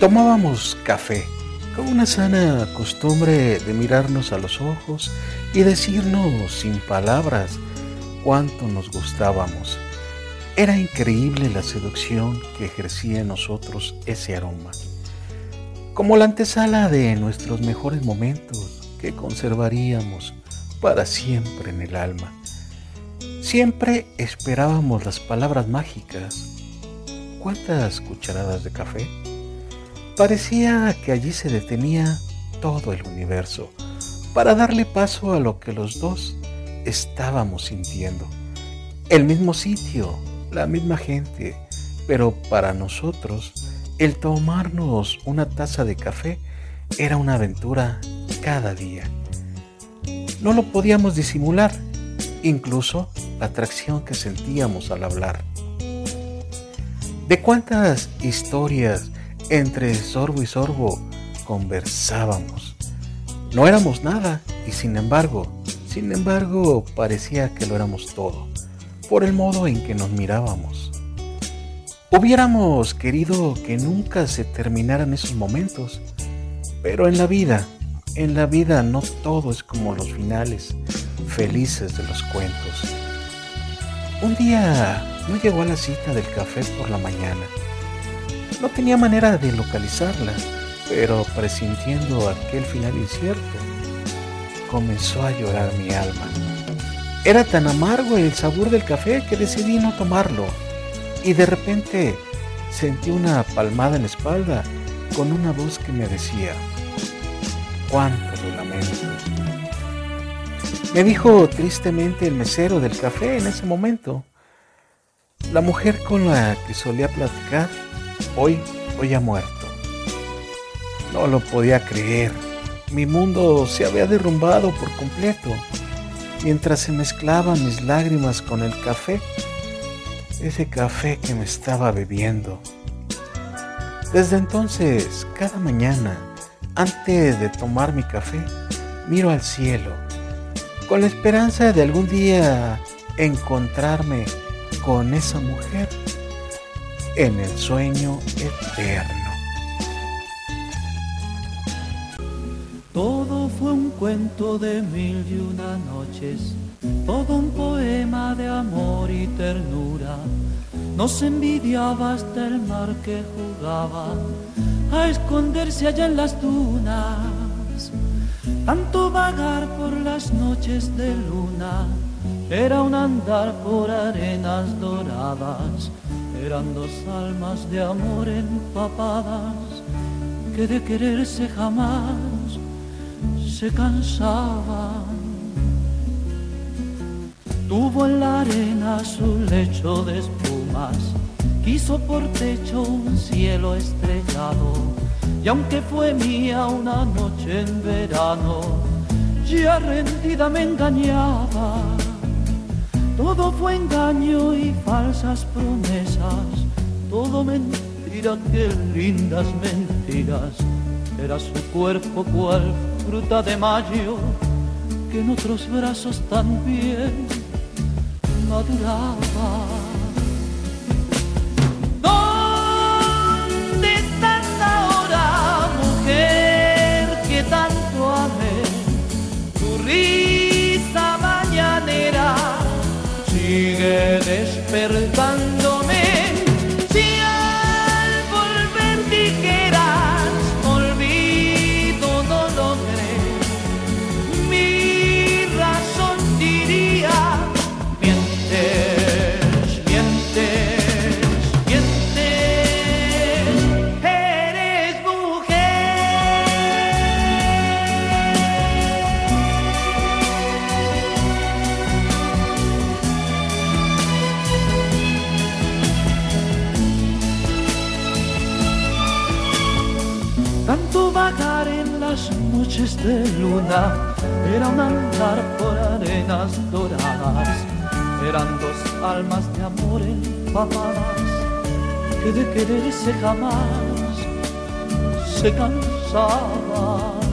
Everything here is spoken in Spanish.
Tomábamos café con una sana costumbre de mirarnos a los ojos y decirnos sin palabras cuánto nos gustábamos. Era increíble la seducción que ejercía en nosotros ese aroma, como la antesala de nuestros mejores momentos que conservaríamos para siempre en el alma. Siempre esperábamos las palabras mágicas. ¿Cuántas cucharadas de café? Parecía que allí se detenía todo el universo para darle paso a lo que los dos estábamos sintiendo. El mismo sitio, la misma gente, pero para nosotros el tomarnos una taza de café era una aventura cada día. No lo podíamos disimular, incluso la atracción que sentíamos al hablar. ¿De cuántas historias entre sorbo y sorbo conversábamos. No éramos nada y sin embargo, sin embargo parecía que lo éramos todo, por el modo en que nos mirábamos. Hubiéramos querido que nunca se terminaran esos momentos, pero en la vida, en la vida no todo es como los finales felices de los cuentos. Un día no llegó a la cita del café por la mañana no tenía manera de localizarla, pero presintiendo aquel final incierto, comenzó a llorar mi alma. Era tan amargo el sabor del café que decidí no tomarlo y de repente sentí una palmada en la espalda con una voz que me decía, cuánto lo lamento. Me dijo tristemente el mesero del café en ese momento. La mujer con la que solía platicar Hoy, hoy ha muerto. No lo podía creer. Mi mundo se había derrumbado por completo. Mientras se mezclaban mis lágrimas con el café, ese café que me estaba bebiendo. Desde entonces, cada mañana, antes de tomar mi café, miro al cielo, con la esperanza de algún día encontrarme con esa mujer en el sueño eterno. Todo fue un cuento de mil y una noches, todo un poema de amor y ternura. Nos envidiaba hasta el mar que jugaba a esconderse allá en las dunas. Tanto vagar por las noches de luna era un andar por arenas doradas eran dos almas de amor empapadas que de quererse jamás se cansaban. Tuvo en la arena su lecho de espumas, quiso por techo un cielo estrellado, y aunque fue mía una noche en verano, ya rendida me engañaba todo fue engaño y falsas promesas, todo mentira, qué lindas mentiras. Era su cuerpo cual fruta de mayo, que en otros brazos también maduraba. ¿Dónde estás ahora, mujer que tanto amé? Tu sigue En las noches de luna era un andar por arenas doradas. Eran dos almas de amor empapadas que de quererse jamás se cansaban.